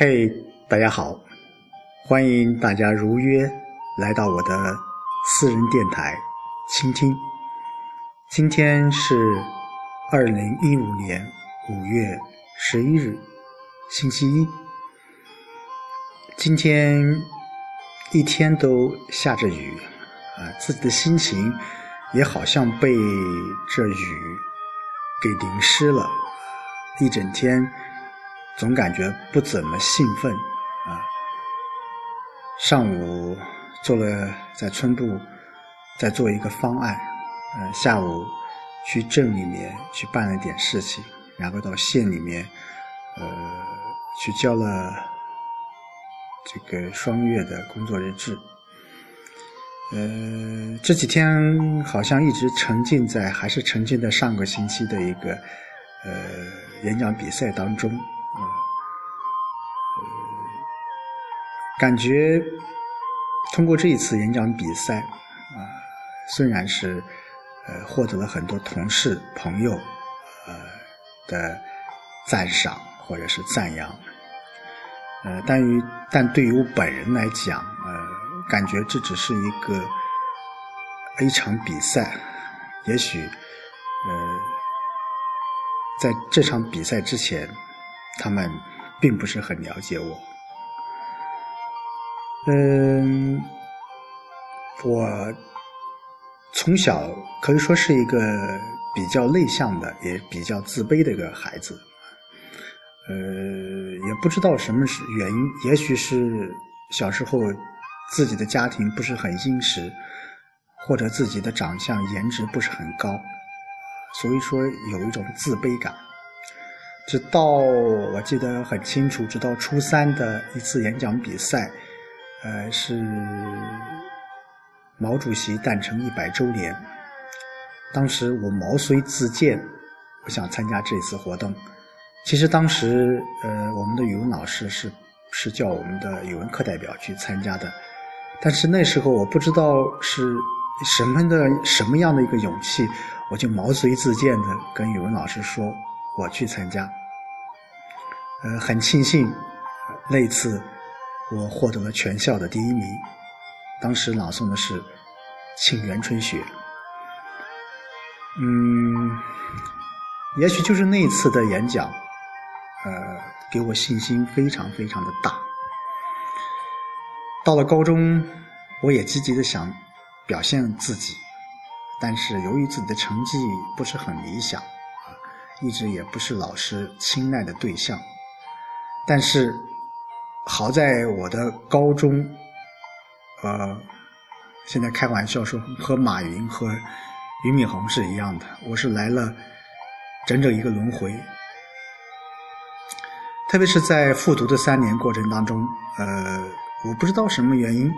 嘿，大家好，欢迎大家如约来到我的私人电台倾听。今天是二零一五年五月十一日，星期一。今天一天都下着雨，啊，自己的心情也好像被这雨给淋湿了，一整天。总感觉不怎么兴奋啊！上午做了在村部在做一个方案，呃，下午去镇里面去办了点事情，然后到县里面，呃，去交了这个双月的工作日志。呃，这几天好像一直沉浸在，还是沉浸在上个星期的一个呃演讲比赛当中。感觉通过这一次演讲比赛，啊，虽然是呃获得了很多同事朋友呃的赞赏或者是赞扬，呃，但于但对于我本人来讲，呃，感觉这只是一个一场比赛，也许呃在这场比赛之前，他们并不是很了解我。嗯，我从小可以说是一个比较内向的，也比较自卑的一个孩子。呃，也不知道什么是原因，也许是小时候自己的家庭不是很殷实，或者自己的长相颜值不是很高，所以说有一种自卑感。直到我记得很清楚，直到初三的一次演讲比赛。呃，是毛主席诞辰一百周年。当时我毛遂自荐，我想参加这次活动。其实当时，呃，我们的语文老师是是叫我们的语文课代表去参加的。但是那时候我不知道是什么的什么样的一个勇气，我就毛遂自荐的跟语文老师说我去参加。呃，很庆幸那次。我获得了全校的第一名，当时朗诵的是《沁园春·雪》。嗯，也许就是那次的演讲，呃，给我信心非常非常的大。到了高中，我也积极的想表现自己，但是由于自己的成绩不是很理想，一直也不是老师青睐的对象，但是。好在我的高中，呃，现在开玩笑说和马云和俞敏洪是一样的，我是来了整整一个轮回。特别是在复读的三年过程当中，呃，我不知道什么原因，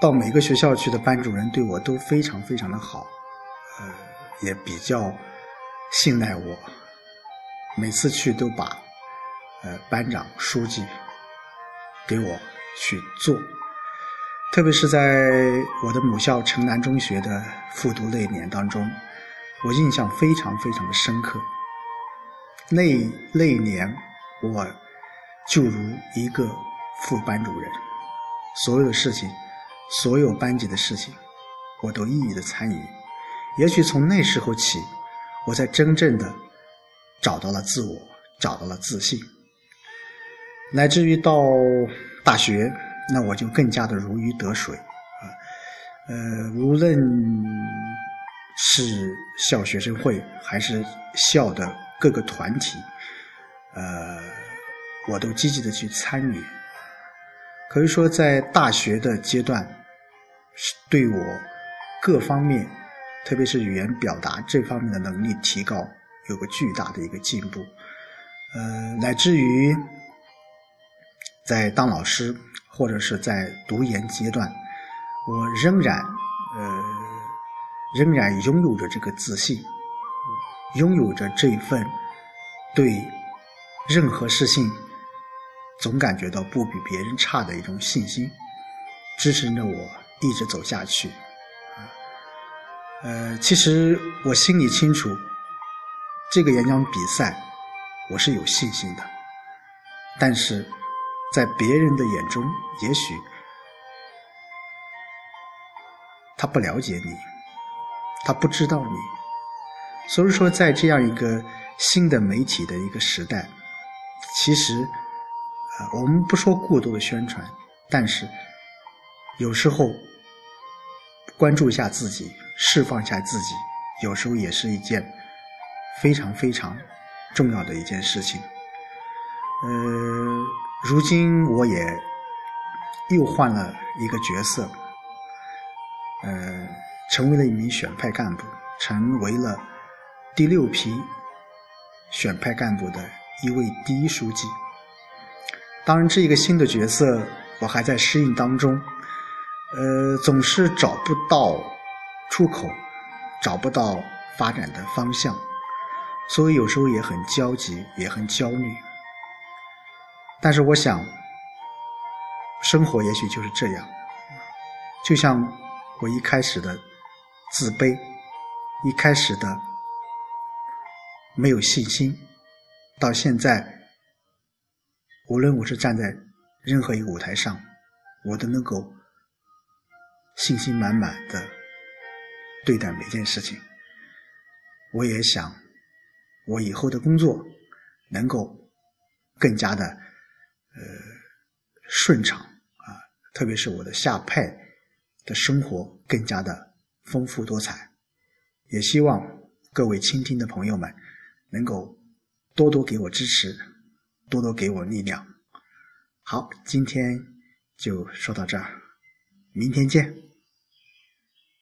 到每个学校去的班主任对我都非常非常的好，呃，也比较信赖我，每次去都把。呃，班长、书记给我去做，特别是在我的母校城南中学的复读那一年当中，我印象非常非常的深刻。那那一年，我就如一个副班主任，所有的事情，所有班级的事情，我都一一的参与。也许从那时候起，我才真正的找到了自我，找到了自信。乃至于到大学，那我就更加的如鱼得水啊！呃，无论是校学生会还是校的各个团体，呃，我都积极的去参与。可以说，在大学的阶段，是对我各方面，特别是语言表达这方面的能力提高，有个巨大的一个进步。呃，乃至于。在当老师或者是在读研阶段，我仍然呃仍然拥有着这个自信，拥有着这份对任何事情总感觉到不比别人差的一种信心，支撑着我一直走下去。呃，其实我心里清楚，这个演讲比赛我是有信心的。但是在别人的眼中，也许他不了解你，他不知道你。所以说，在这样一个新的媒体的一个时代，其实，呃，我们不说过多的宣传，但是有时候关注一下自己，释放一下自己，有时候也是一件非常非常重要的一件事情。呃，如今我也又换了一个角色，呃，成为了一名选派干部，成为了。第六批选派干部的一位第一书记。当然，这一个新的角色我还在适应当中，呃，总是找不到出口，找不到发展的方向，所以有时候也很焦急，也很焦虑。但是我想，生活也许就是这样，就像我一开始的自卑，一开始的。没有信心，到现在，无论我是站在任何一个舞台上，我都能够信心满满的对待每件事情。我也想，我以后的工作能够更加的呃顺畅啊，特别是我的下派的生活更加的丰富多彩。也希望各位倾听的朋友们。能够多多给我支持，多多给我力量。好，今天就说到这儿，明天见。